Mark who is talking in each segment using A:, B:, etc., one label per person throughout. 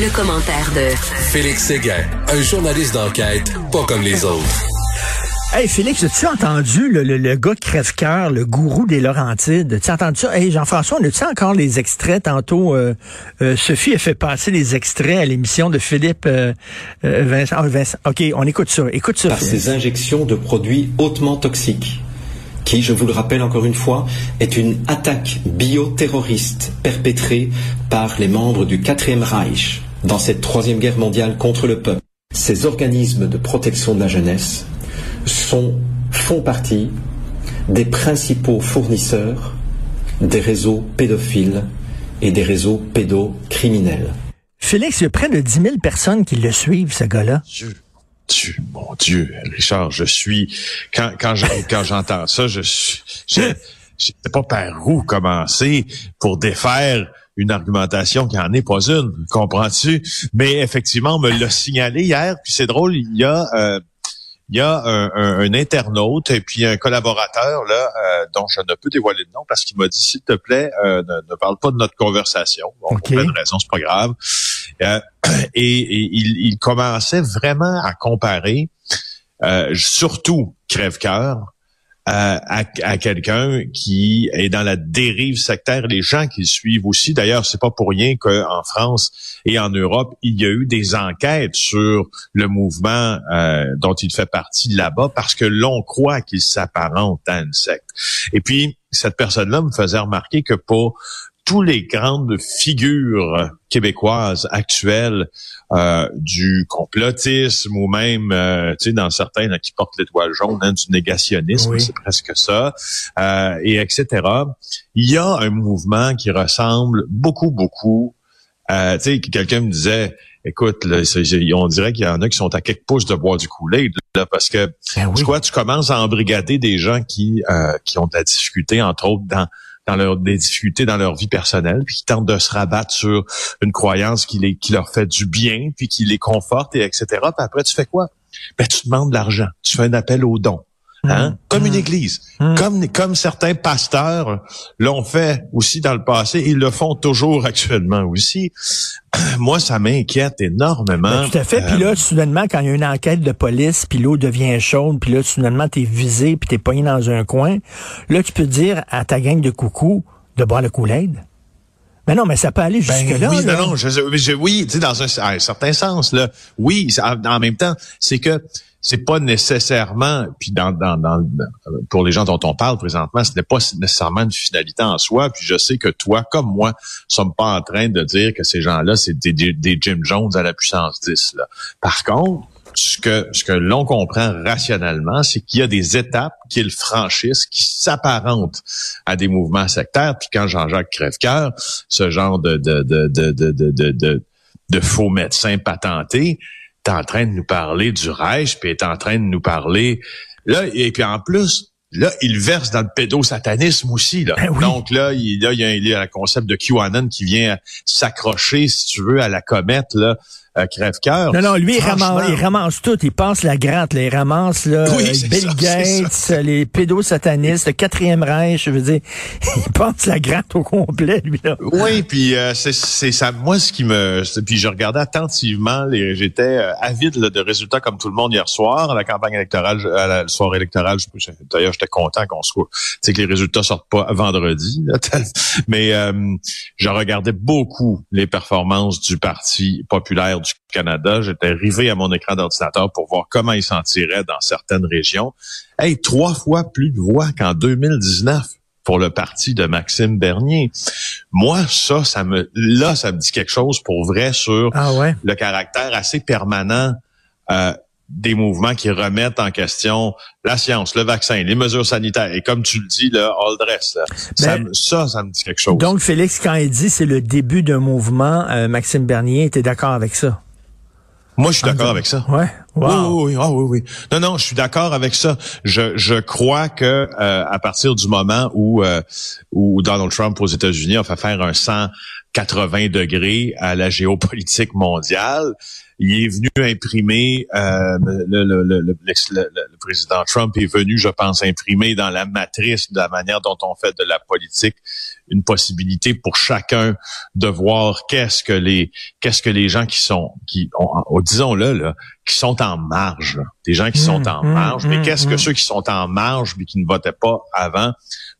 A: Le, commentaire de
B: Félix Séguin, un journaliste d'enquête pas comme les autres.
C: Hey Félix, as-tu entendu le, le, gars crève-cœur, le gourou des Laurentides? As-tu entendu ça? Hey Jean-François, on a-tu encore les extraits? Tantôt, euh, euh, Sophie a fait passer les extraits à l'émission de Philippe euh, Vincent, ah, Vincent, OK, on écoute ça. Écoute ça.
D: Par ces injections de produits hautement toxiques qui, je vous le rappelle encore une fois, est une attaque bioterroriste perpétrée par les membres du quatrième Reich dans cette troisième guerre mondiale contre le peuple. Ces organismes de protection de la jeunesse sont, font partie des principaux fournisseurs des réseaux pédophiles et des réseaux pédocriminels.
C: Félix, il y a près de 10 000 personnes qui le suivent, ce gars-là.
E: Dieu, Dieu, mon Dieu, Richard, je suis quand quand j'entends ça, je suis, je, sais pas par où commencer pour défaire une argumentation qui en est pas une, comprends-tu? Mais effectivement, on me l'a signalé hier, puis c'est drôle, il y a euh, il y a un, un, internaute et puis un collaborateur là euh, dont je ne peux dévoiler le nom parce qu'il m'a dit s'il te plaît euh, ne, parle pas de notre conversation. Bon, Pour plein de raisons, c'est pas grave. Euh, et, il, il, commençait vraiment à comparer, surtout crève-cœur, à, quelqu'un qui est dans la dérive sectaire, les gens qui le suivent aussi. D'ailleurs, c'est pas pour rien qu'en France et en Europe, il y a eu des enquêtes sur le mouvement euh, dont il fait partie là-bas parce que l'on croit qu'il s'apparente à une secte. Et puis, cette personne-là me faisait remarquer que pour tous les grandes figures québécoises actuelles euh, du complotisme ou même, euh, tu sais, dans certains qui portent l'étoile jaune, hein, du négationnisme, c'est presque ça, euh, et etc. Il y a un mouvement qui ressemble beaucoup, beaucoup. Euh, tu sais, quelqu'un me disait, écoute, là, on dirait qu'il y en a qui sont à quelques pouces de boire du couler, parce que ben tu tu commences à embrigader des gens qui qui ont de la difficulté, entre autres, dans dans leur des difficultés dans leur vie personnelle, puis qui tentent de se rabattre sur une croyance qui, les, qui leur fait du bien, puis qui les conforte, et etc. Puis après, tu fais quoi? Ben, tu demandes de l'argent. Tu fais un appel aux dons. Hein? Mmh. Comme une mmh. église. Mmh. Comme, comme certains pasteurs l'ont fait aussi dans le passé, ils le font toujours actuellement aussi. Moi, ça m'inquiète énormément.
C: Ben, tout à fait. Puis là, euh, soudainement, quand il y a une enquête de police, puis l'eau devient chaude, puis là, soudainement, t'es visé, puis t'es pogné dans un coin, là, tu peux dire à ta gang de coucou de boire le Kool-Aid. Mais non, mais ça peut aller ben jusque-là.
E: oui, non, non, je, oui, tu sais, dans un, un, certain sens, là, oui, en même temps, c'est que c'est pas nécessairement, puis dans, dans, dans, pour les gens dont on parle présentement, ce n'est pas nécessairement une finalité en soi. Puis je sais que toi, comme moi, sommes pas en train de dire que ces gens-là, c'est des, des, Jim Jones à la puissance 10. Là. Par contre, ce que, ce que l'on comprend rationnellement, c'est qu'il y a des étapes qu'ils franchissent qui s'apparentent à des mouvements sectaires. Puis quand Jean-Jacques Crèvecoeur, ce genre de, de, de, de, de, de, de, de faux médecins patentés, est en train de nous parler du Reich, puis est en train de nous parler là et puis en plus là il verse dans le pédosatanisme aussi là. Ben Donc là il, là, il y a, il y a un concept de QAnon qui vient s'accrocher si tu veux à la comète là euh, crève-cœur.
C: Non, non, lui, il ramasse, il ramasse, tout. Il passe la gratte. Là. Il ramasse là, Bill Gates, les pédosatanistes, le quatrième Reich. Je veux dire, il passe la gratte au complet, lui. là.
E: Oui, puis euh, c'est ça. Moi, ce qui me... Puis je regardais attentivement. J'étais euh, avide de résultats comme tout le monde hier soir à la campagne électorale, à la soirée électorale. D'ailleurs, j'étais content qu'on soit... Tu que les résultats sortent pas vendredi. Mais je regardais beaucoup les performances du Parti populaire du Canada. J'étais rivé à mon écran d'ordinateur pour voir comment il s'en tirait dans certaines régions. Hey, trois fois plus de voix qu'en 2019 pour le parti de Maxime Bernier. Moi, ça, ça me, là, ça me dit quelque chose pour vrai sur
C: ah
E: le caractère assez permanent euh, des mouvements qui remettent en question la science, le vaccin, les mesures sanitaires. Et comme tu le dis, le all dress, là, ça,
C: Ben,
E: ça, ça me dit quelque chose.
C: Donc, Félix, quand il dit c'est le début d'un mouvement, euh, Maxime Bernier était d'accord avec ça?
E: Moi, je suis d'accord avec ça.
C: Ouais. Wow.
E: Oui, oui, oui, ah, oui, oui. Non, non, je suis d'accord avec ça. Je, je crois que euh, à partir du moment où euh, où Donald Trump aux États-Unis a fait faire un 180 degrés à la géopolitique mondiale, il est venu imprimer euh, le, le, le- le président Trump est venu, je pense, imprimer dans la matrice de la manière dont on fait de la politique une possibilité pour chacun de voir qu'est-ce que les qu'est-ce que les gens qui sont qui ont, oh, disons-le là, qui sont en marge, des gens qui sont
C: Mmh,
E: en
C: mmh,
E: marge, mais
C: mmh,
E: qu'est-ce que ceux qui sont en marge mais qui ne votaient pas avant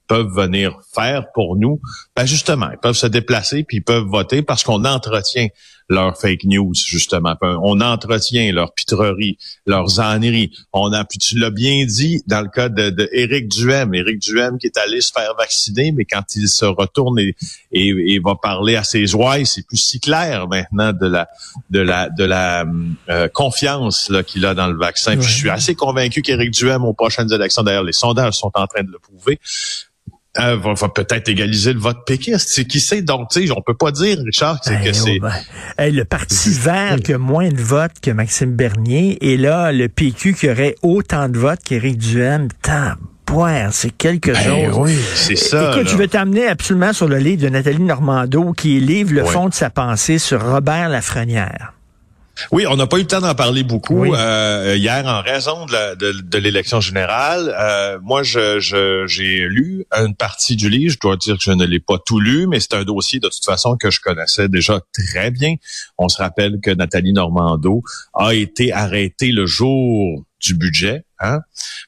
E: peuvent venir faire pour nous? Ben justement, ils peuvent se déplacer puis ils peuvent voter parce qu'on entretient leurs fake news justement, on entretient leurs pitreries, leurs âneries. On a puis tu l'as bien dit dans le cas de, de Éric Duhem, Éric Duhem qui est allé se faire vacciner mais quand il se retourne et, et, et va parler à ses ouailles, c'est plus si clair maintenant de la de la de la euh, confiance qu'il a dans le vaccin. Puis je suis assez convaincu qu'Éric Duhem aux prochaines élections, d'ailleurs les sondages sont en train de le prouver, euh, va, va peut-être égaliser le vote péquiste. C'est qui sait donc, tu sais, on peut pas dire, Richard, que, c'est-
C: Ben,
E: que
C: oh,
E: c'est.
C: ben. Hey, le Parti vert qui a moins de votes que Maxime Bernier, et là, le PQ qui aurait autant de votes qu'Éric Duhem. Tabouère, c'est quelque
E: Ben
C: chose.
E: oui, c'est ça.
C: Écoute,
E: là.
C: je vais t'amener absolument sur le livre de Nathalie Normando qui livre le fond de sa pensée sur Robert Lafrenière.
E: Oui, on n'a pas eu le temps d'en parler beaucoup
C: Oui.
E: euh, hier en raison de, la- de, de l'élection générale. Euh, moi, je, je- j'ai lu une partie du livre. Je dois dire que je ne l'ai pas tout lu, mais c'est un dossier de toute façon que je connaissais déjà très bien. On se rappelle que Nathalie Normando a été arrêtée le jour du budget hein,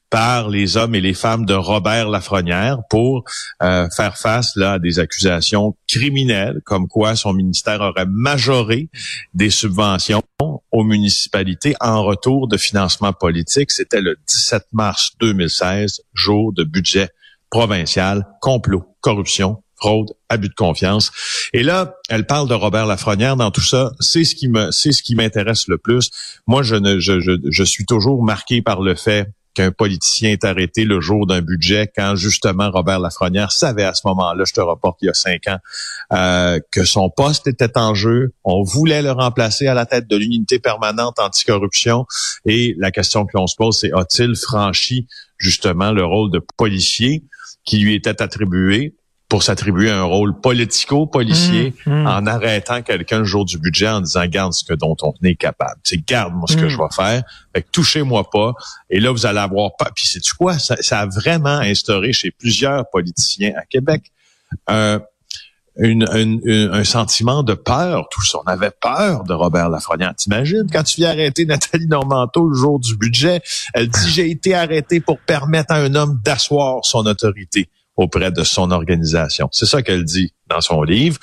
E: par les hommes et les femmes de Robert Lafrenière pour euh, faire face là, à des accusations criminelles, comme quoi son ministère aurait majoré des subventions aux municipalités en retour de financement politique. C'était le 17 mars 2016, jour de budget provincial, complot, corruption, fraude, abus de confiance. Et là, elle parle de Robert Lafrenière dans tout ça. C'est ce qui me, c'est ce qui m'intéresse le plus. Moi, je ne, je, je, je suis toujours marqué par le fait qu'un politicien est arrêté le jour d'un budget quand justement Robert Lafrenière savait à ce moment-là, je te rapporte il y a cinq ans, euh, que son poste était en jeu. On voulait le remplacer à la tête de l'unité permanente anticorruption. Et la question que l'on se pose, c'est a-t-il franchi justement le rôle de policier qui lui était attribué pour s'attribuer un rôle politico-policier
C: Mmh, mmh.
E: en arrêtant quelqu'un le jour du budget en disant garde ce que dont on est capable. C'est garde moi ce que
C: Mm.
E: je vais faire. Fait que touchez-moi pas. Et là vous allez avoir pas. Puis c'est quoi? Ça, ça a vraiment instauré chez plusieurs politiciens à Québec un une, une- une- un sentiment de peur, tout ça. On avait peur de Robert Lafrenière. T'imagines, quand tu viens arrêter Nathalie Normanteau le jour du budget, elle dit, j'ai été arrêté pour permettre à un homme d'asseoir son autorité auprès de son organisation. C'est ça qu'elle dit dans son livre.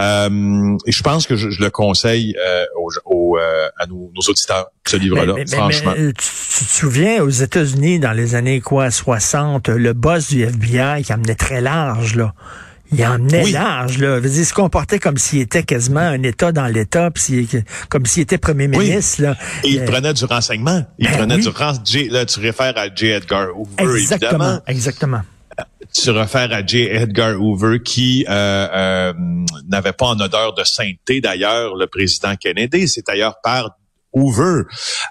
E: Euh, et je pense que je, je le conseille euh, aux, aux, euh, à nos, nos auditeurs, ce livre-là,
C: mais-
E: franchement.
C: mais, euh, tu, tu te souviens, aux États-Unis, dans les années quoi, 60, le boss du FBI qui emmenait très large, là. Il emmenait
E: Oui.
C: large, là. Je veux dire, il se comportait comme s'il était quasiment un État dans l'État, comme s'il était premier
E: Oui.
C: ministre, là.
E: Et il
C: Euh,
E: prenait du renseignement. Il
C: ben
E: prenait
C: oui.
E: du renseignement. Là, tu réfères à J. Edgar Hoover, évidemment.
C: Exactement, exactement.
E: Tu réfères à J. Edgar Hoover qui euh, euh, n'avait pas en odeur de sainteté d'ailleurs le président Kennedy. C'est d'ailleurs par Hoover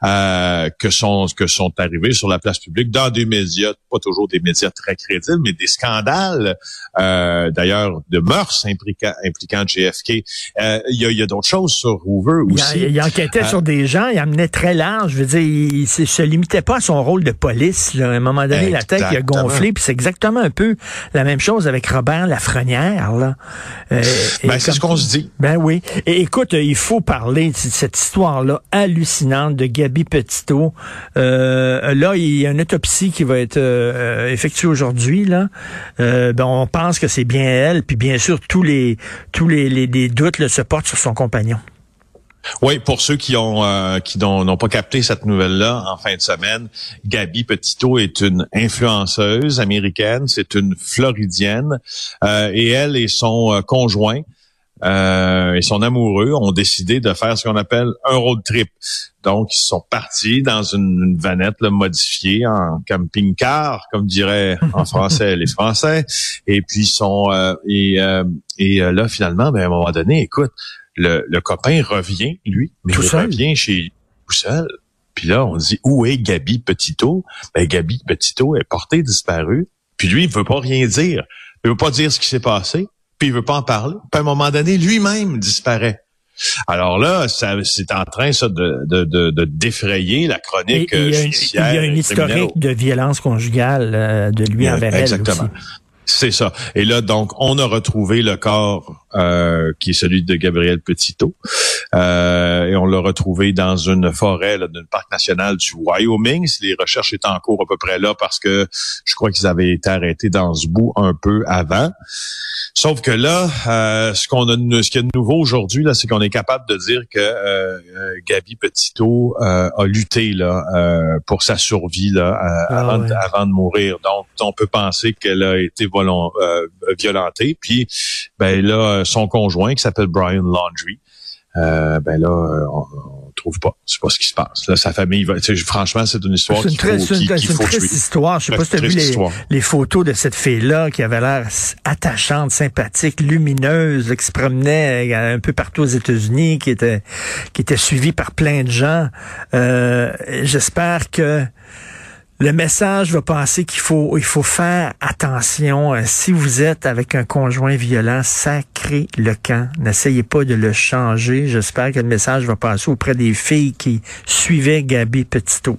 E: euh, que sont que sont arrivés sur la place publique dans des médias, pas toujours des médias très crédibles, mais des scandales euh, d'ailleurs de mœurs impliquant, impliquant JFK. Euh, Il y a, il y a d'autres choses sur Hoover
C: Il,
E: aussi.
C: il enquêtait
E: Euh,
C: sur des gens, il emmenait très large. Je veux dire, il, il se, limitait pas à son rôle de police. Là. À un moment donné, la tête il a gonflé, puis c'est exactement un peu la même chose avec Robert Lafrenière. Là. Euh,
E: Ben, c'est ce qu'on se dit.
C: Ben oui. Et écoute, il faut parler de cette histoire-là hallucinante de Gabi Petito. Euh, là, il y a une autopsie qui va être euh, effectuée aujourd'hui. Là, euh, ben, on pense que c'est bien elle. Puis bien sûr, tous les tous les, les, doutes se portent sur son compagnon.
E: Oui, pour ceux qui ont euh, qui n'ont pas capté cette nouvelle-là en fin de semaine, Gabi Petito est une influenceuse américaine, c'est une Floridienne, euh, et elle et son conjoint euh, et son amoureux ont décidé de faire ce qu'on appelle un road trip. Donc, ils sont partis dans une, une vanette là, modifiée en camping-car, comme diraient en français les Français. Et puis, ils sont euh, et, euh, et euh, là, finalement, ben, à un moment donné, écoute, le, le copain revient, lui, mais
C: Tout
E: il
C: seul?
E: revient chez tout seul. Puis là, on dit où est Gabi Petito? Ben Gabi Petito est portée disparue. Puis lui, il veut pas rien dire. Il veut pas dire ce qui s'est passé. Puis il veut pas en parler. Puis à un moment donné, lui-même disparaît. Alors là, ça, c'est en train ça de, de, de, de défrayer la
C: Et-
E: chronique
C: et il y a une,
E: judiciaire.
C: y a historique de violence conjugale euh, de lui envers elle
E: Exactement.
C: aussi.
E: C'est ça. Et là, donc, on a retrouvé le corps euh, qui est celui de Gabriel Petito. Euh, et on l'a retrouvé dans une forêt d'un parc national du Wyoming. Les recherches étaient en cours à peu près là parce que je crois qu'ils avaient été arrêtés dans ce bout un peu avant. Sauf que là, euh, ce qu'on a, ce qu'il y a de nouveau aujourd'hui, là, c'est qu'on est capable de dire que euh, euh, Gabi Petito euh, a lutté là euh, pour sa survie là, euh,
C: Ah
E: avant,
C: ouais.
E: avant de mourir. Donc, on peut penser qu'elle a été volon- euh, violentée. Puis, ben là, son conjoint qui s'appelle Brian Laundry, euh, ben là, euh, on, on trouve pas. C'est pas ce qui se passe. Là, sa famille va. Franchement, c'est une histoire
C: C'est une, très,
E: faut,
C: une-
E: faut
C: triste histoire. Je sais pas si tu as vu les, photos de cette fille-là qui avait l'air attachante, sympathique, lumineuse, qui se promenait euh, un peu partout aux États-Unis, qui était qui était suivie par plein de gens. Euh, J'espère que le message va passer qu'il faut il faut faire attention. Euh, si vous êtes avec un conjoint violent, sacrez le camp. N'essayez pas de le changer. J'espère que le message va passer auprès des filles qui suivaient Gabi Petito.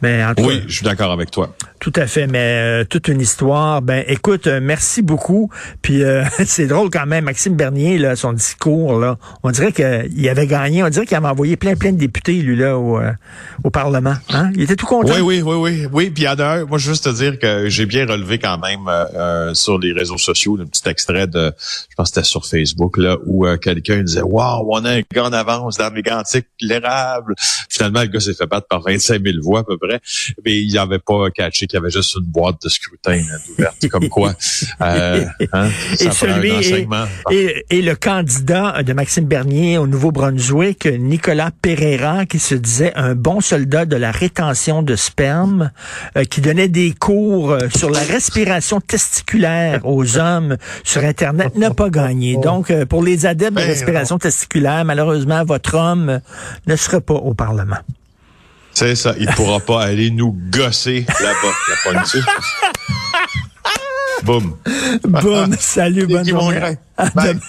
C: Mais en tout
E: Oui,
C: cas,
E: je suis d'accord avec toi.
C: Tout à fait, mais euh, toute une histoire. Ben, écoute, euh, merci beaucoup. Puis euh, c'est drôle quand même, Maxime Bernier, là, son discours, là, on dirait qu'il avait gagné. On dirait qu'il avait envoyé plein, plein de députés, lui, là, au, euh, au Parlement. Hein? Il était tout content.
E: Oui, oui, oui, oui, oui. Puis un. Moi, je veux juste te dire que j'ai bien relevé quand même euh, euh, sur les réseaux sociaux un petit extrait de, je pense que c'était sur Facebook là, où quelqu'un disait, waouh, on a un gars en avance dans mégantique, l'érable. Finalement, le gars s'est fait battre par 25 000 voix à peu près, mais il n'avait pas catché qu'il y avait juste une boîte de scrutin là, ouverte, comme quoi. Euh, hein,
C: Et
E: ça prend
C: celui
E: un
C: et,
E: enseignement.
C: et, et le candidat de Maxime Bernier au Nouveau-Brunswick, Nicolas Pereira, qui se disait un bon soldat de la rétention de sperme, euh, qui donnait des cours euh, sur la respiration testiculaire aux hommes sur Internet, n'a pas gagné. Donc, euh, pour les adeptes de
E: Ben
C: respiration testiculaire, malheureusement, votre homme euh, ne sera pas au Parlement.
E: C'est ça. Il pourra pas aller nous gosser là-bas. La pointe Boum.
C: Boum, salut, bonne journée. À demain.